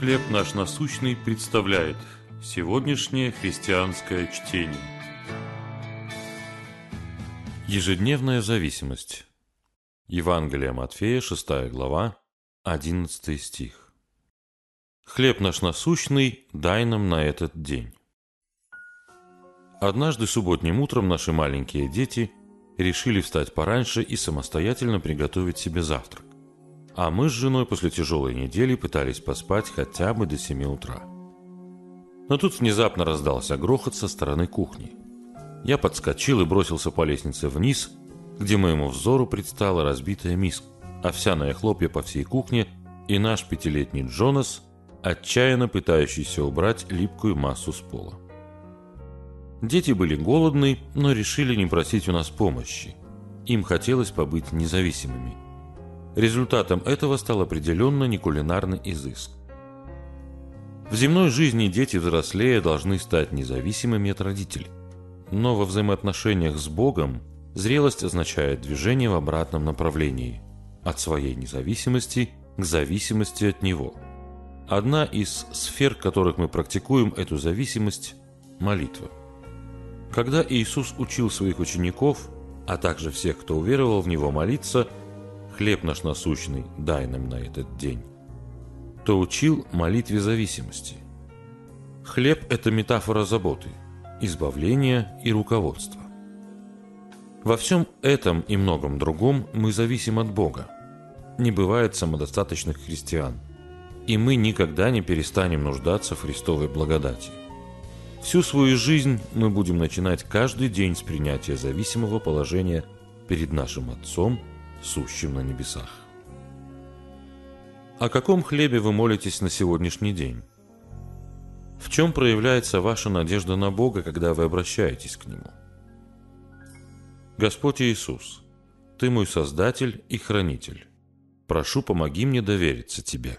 «Хлеб наш насущный» представляет сегодняшнее христианское чтение. Ежедневная зависимость. Евангелие Матфея, 6 глава, 11 стих. «Хлеб наш насущный дай нам на этот день». Однажды субботним утром наши маленькие дети решили встать пораньше и самостоятельно приготовить себе завтрак. А мы с женой после тяжелой недели пытались поспать хотя бы до 7 утра. Но тут внезапно раздался грохот со стороны кухни. Я подскочил и бросился по лестнице вниз, где моему взору предстала разбитая миска, овсяное хлопья по всей кухне и наш пятилетний Джонас, отчаянно пытающийся убрать липкую массу с пола. Дети были голодны, но решили не просить у нас помощи. Им хотелось побыть независимыми – Результатом этого стал определенно не кулинарный изыск. В земной жизни дети взрослея должны стать независимыми от родителей. Но во взаимоотношениях с Богом зрелость означает движение в обратном направлении – от своей независимости к зависимости от Него. Одна из сфер, в которых мы практикуем эту зависимость – молитва. Когда Иисус учил своих учеников, а также всех, кто уверовал в Него молиться – хлеб наш насущный дай нам на этот день, то учил молитве зависимости. Хлеб – это метафора заботы, избавления и руководства. Во всем этом и многом другом мы зависим от Бога. Не бывает самодостаточных христиан. И мы никогда не перестанем нуждаться в Христовой благодати. Всю свою жизнь мы будем начинать каждый день с принятия зависимого положения перед нашим Отцом – сущим на небесах. О каком хлебе вы молитесь на сегодняшний день? В чем проявляется ваша надежда на Бога, когда вы обращаетесь к Нему? Господь Иисус, Ты мой Создатель и Хранитель. Прошу, помоги мне довериться Тебе.